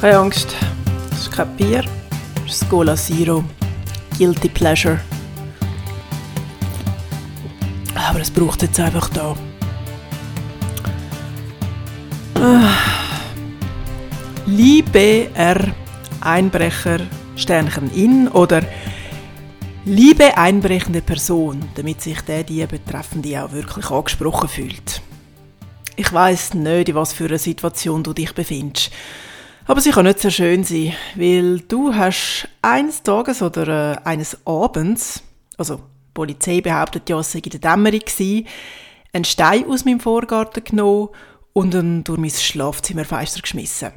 Keine Angst, das ist kein Bier, das ist Cola Zero. Guilty Pleasure. Aber es braucht jetzt einfach da. Ah. Liebe er Einbrecher Sternchen in oder Liebe einbrechende Person, damit sich der die Betreffende auch wirklich angesprochen fühlt. Ich weiß nicht, in was für einer Situation du dich befindest. Aber sie kann nicht sehr schön sein, weil du hast eines Tages oder äh, eines Abends, also die Polizei behauptet ja, es sei in der Dämmerung gewesen, einen Stein aus meinem Vorgarten genommen und ihn durch mein Schlafzimmerfenster geschmissen.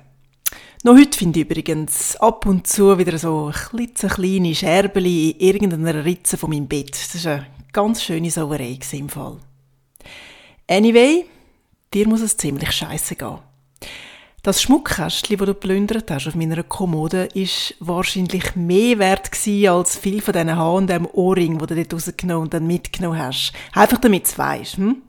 Noch heute finde ich übrigens ab und zu wieder so kleine Scherben in irgendeiner Ritze von meinem Bett. Das ist eine ganz schöne Sauerei im Fall. Anyway, dir muss es ziemlich scheiße gehen. Das Schmuckkästchen, das du plündert hast auf meiner Kommode, ist wahrscheinlich mehr wert gewesen als viel von diesen H&M Ohrring, die du dort rausgenommen und dann mitgenommen hast. Einfach damit du weißt, hm?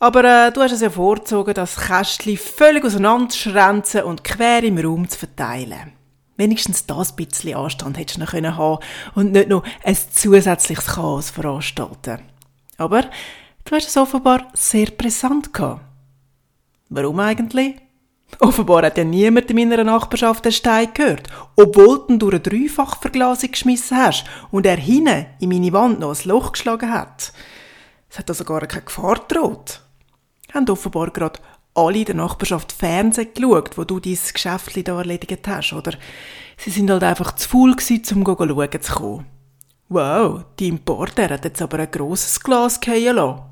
Aber äh, du hast es ja vorgezogen, das Kästchen völlig auseinanderzuschränzen und quer im Raum zu verteilen. Wenigstens das bisschen Anstand hättest du noch können haben und nicht nur ein zusätzliches Chaos veranstalten. Aber du hast es offenbar sehr brisant gehabt. Warum eigentlich? Offenbar hat ja niemand in meiner Nachbarschaft den Stein gehört, obwohl du durch eine Dreifachverglasung geschmissen hast und er hinten in meine Wand noch ein Loch geschlagen hat. Es hat also gar keine Gefahr gedroht. Haben offenbar gerade alle in der Nachbarschaft Fernsehen geschaut, wo du dein Geschäft hier erledigt hast, oder sie sind halt einfach zu faul gewesen, um schauen zu kommen. Wow, die Importer hat jetzt aber ein grosses Glas fallen lassen.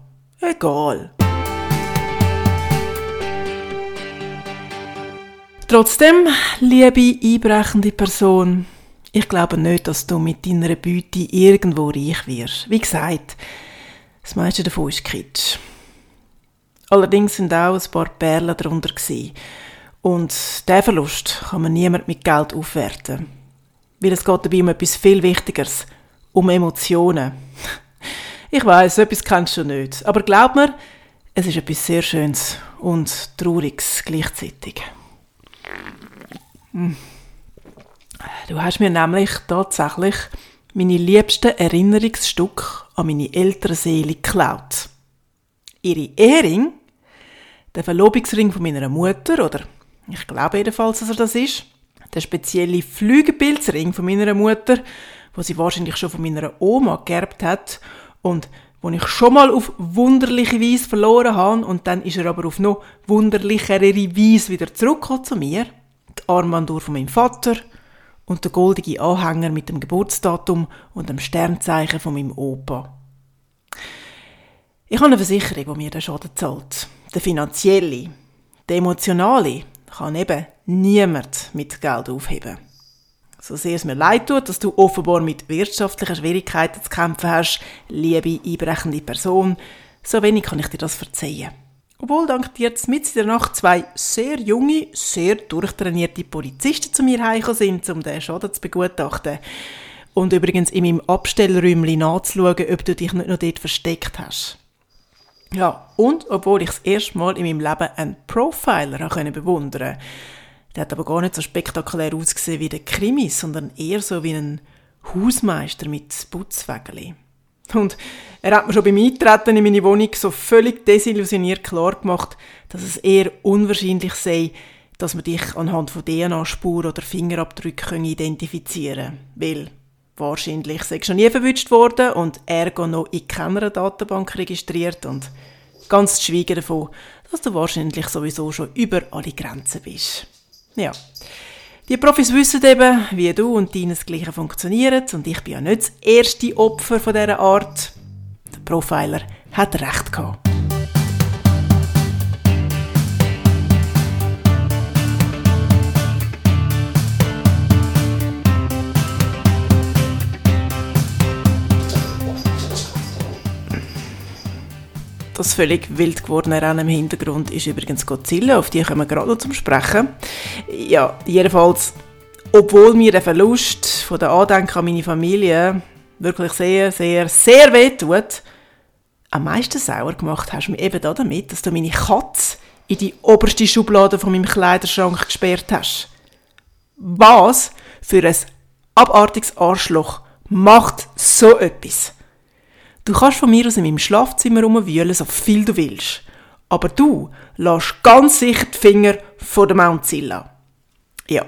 Egal. Trotzdem, liebe einbrechende Person, ich glaube nicht, dass du mit deiner Beute irgendwo reich wirst. Wie gesagt, das meiste davon ist Kitsch. Allerdings sind auch ein paar Perlen darunter gewesen. Und diesen Verlust kann man niemand mit Geld aufwerten. Weil es geht dabei um etwas viel Wichtigeres. Um Emotionen. Ich weiß, etwas kennst du nicht. Aber glaub mir, es ist etwas sehr Schönes und Trauriges gleichzeitig. Du hast mir nämlich tatsächlich meine liebsten Erinnerungsstücke an meine ältere Seele geklaut. Ihre Ehering, der Verlobungsring von meiner Mutter, oder? Ich glaube jedenfalls, dass er das ist, der spezielle Flügelpilzring von meiner Mutter, wo sie wahrscheinlich schon von meiner Oma geerbt hat und wo ich schon mal auf wunderliche Weise verloren habe. Und dann ist er aber auf noch wunderlichere Weise wieder zurückgekommen zu mir die Armbanduhr von meinem Vater und der goldige Anhänger mit dem Geburtsdatum und dem Sternzeichen von meinem Opa. Ich habe eine Versicherung, die mir den Schaden zahlt. Der finanzielle. Der emotionale kann eben niemand mit Geld aufheben. So sehr es mir leid tut, dass du offenbar mit wirtschaftlichen Schwierigkeiten zu kämpfen hast, liebe einbrechende Person, so wenig kann ich dir das verzeihen. Obwohl dank dir mit in der Nacht zwei sehr junge, sehr durchtrainierte Polizisten zu mir heimgekommen sind, um den Schaden zu begutachten. Und übrigens in meinem Abstellräumchen nachzuschauen, ob du dich nicht noch dort versteckt hast. Ja, und obwohl ich das erste Mal in meinem Leben einen Profiler können bewundern konnte. Der hat aber gar nicht so spektakulär ausgesehen wie der Krimi, sondern eher so wie ein Hausmeister mit Putzwägeli. Und er hat mir schon beim Eintreten in meine Wohnung so völlig desillusioniert klar gemacht, dass es eher unwahrscheinlich sei, dass man dich anhand von DNA-Spuren oder Fingerabdrücken identifizieren können. Weil wahrscheinlich sei schon nie verwünscht worden und ergo noch in keiner Datenbank registriert und ganz zu schweigen davon, dass du wahrscheinlich sowieso schon über alle Grenzen bist. Ja. Die Profis wissen eben, wie du und deines Gleiche funktionieren und ich bin ja nicht das erste Opfer von dieser Art. Der Profiler hat recht gehabt. Das völlig wild gewordene Rennen im Hintergrund ist übrigens Godzilla, auf die kommen wir gerade noch zum Sprechen. Ja, jedenfalls, obwohl mir der Verlust von der Andenken an meine Familie wirklich sehr, sehr, sehr weh tut, am meisten sauer gemacht hast du mir eben damit, dass du meine Katze in die oberste Schublade von meinem Kleiderschrank gesperrt hast. Was für ein abartiges Arschloch macht so etwas? Du kannst von mir aus in meinem Schlafzimmer rumwühlen, so viel du willst. Aber du lässt ganz sicher die Finger von der Mountzilla. Ja,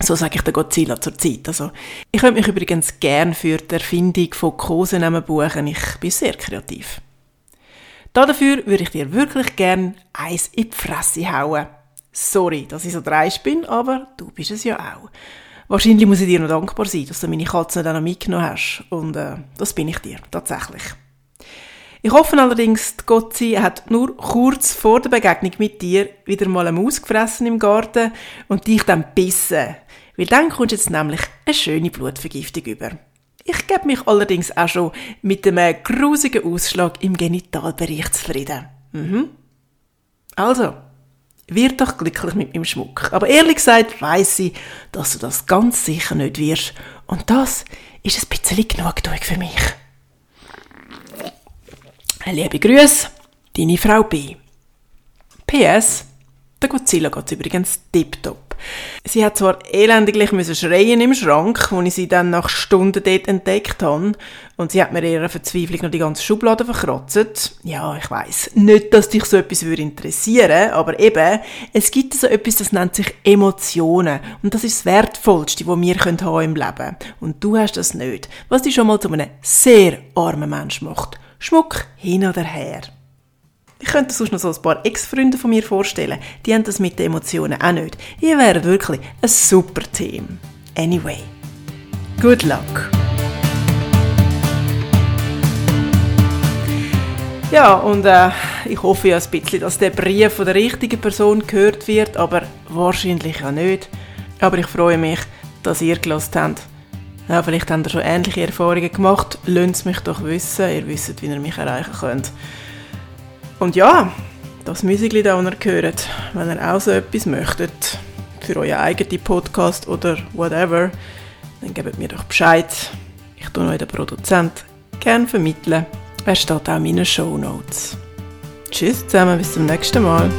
so sage ich der Godzilla zur Zeit. Also, ich könnte mich übrigens gern für die Erfindung von Kosenamen buchen. Ich bin sehr kreativ. Dafür würde ich dir wirklich gern eins in die Fresse hauen. Sorry, dass ich so dreist bin, aber du bist es ja auch. Wahrscheinlich muss ich dir noch dankbar sein, dass du meine Katze dann mitgenommen hast. Und äh, das bin ich dir, tatsächlich. Ich hoffe allerdings, Gotzi hat nur kurz vor der Begegnung mit dir wieder mal eine Maus gefressen im Garten und dich dann bissen. Weil dann kommst du jetzt nämlich eine schöne Blutvergiftung über. Ich gebe mich allerdings auch schon mit einem grusigen Ausschlag im Genitalbereich zufrieden. Mhm. Also, wird doch glücklich mit meinem Schmuck. Aber ehrlich gesagt weiss ich, dass du das ganz sicher nicht wirst. Und das ist ein bisschen Genugtuung für mich. Liebe Grüße, deine Frau B. PS, der Godzilla geht übrigens tiptop. Sie hat zwar elendiglich müssen schreien im Schrank, wo ich sie dann nach Stunden dort entdeckt habe, und sie hat mir ihrer Verzweiflung noch die ganze Schublade verkratzt. Ja, ich weiß nicht, dass dich so etwas würde interessieren, aber eben, es gibt so etwas, das nennt sich Emotionen, und das ist das Wertvollste, was wir haben im Leben. Und du hast das nicht, was dich schon mal zu einem sehr armen Mensch macht. Schmuck hin oder her. Ich könnte sonst noch so ein paar Ex-Freunde von mir vorstellen. Die haben das mit den Emotionen auch nicht. Ihr wäret wirklich ein super Team. Anyway, good luck. Ja, und äh, ich hoffe ja ein bisschen, dass der Brief von der richtigen Person gehört wird, aber wahrscheinlich auch nicht. Aber ich freue mich, dass ihr gelassen habt. Ja, vielleicht habt ihr schon ähnliche Erfahrungen gemacht. Lasst es mich doch wissen. Ihr wisst, wie ihr mich erreichen könnt. Und ja, das Musik, das ihr hört, wenn ihr auch so etwas möchtet, für euren eigenen Podcast oder whatever, dann gebt mir doch Bescheid. Ich tue euch den Produzent gerne vermitteln. Er steht auch in meinen Show Notes. Tschüss zusammen, bis zum nächsten Mal.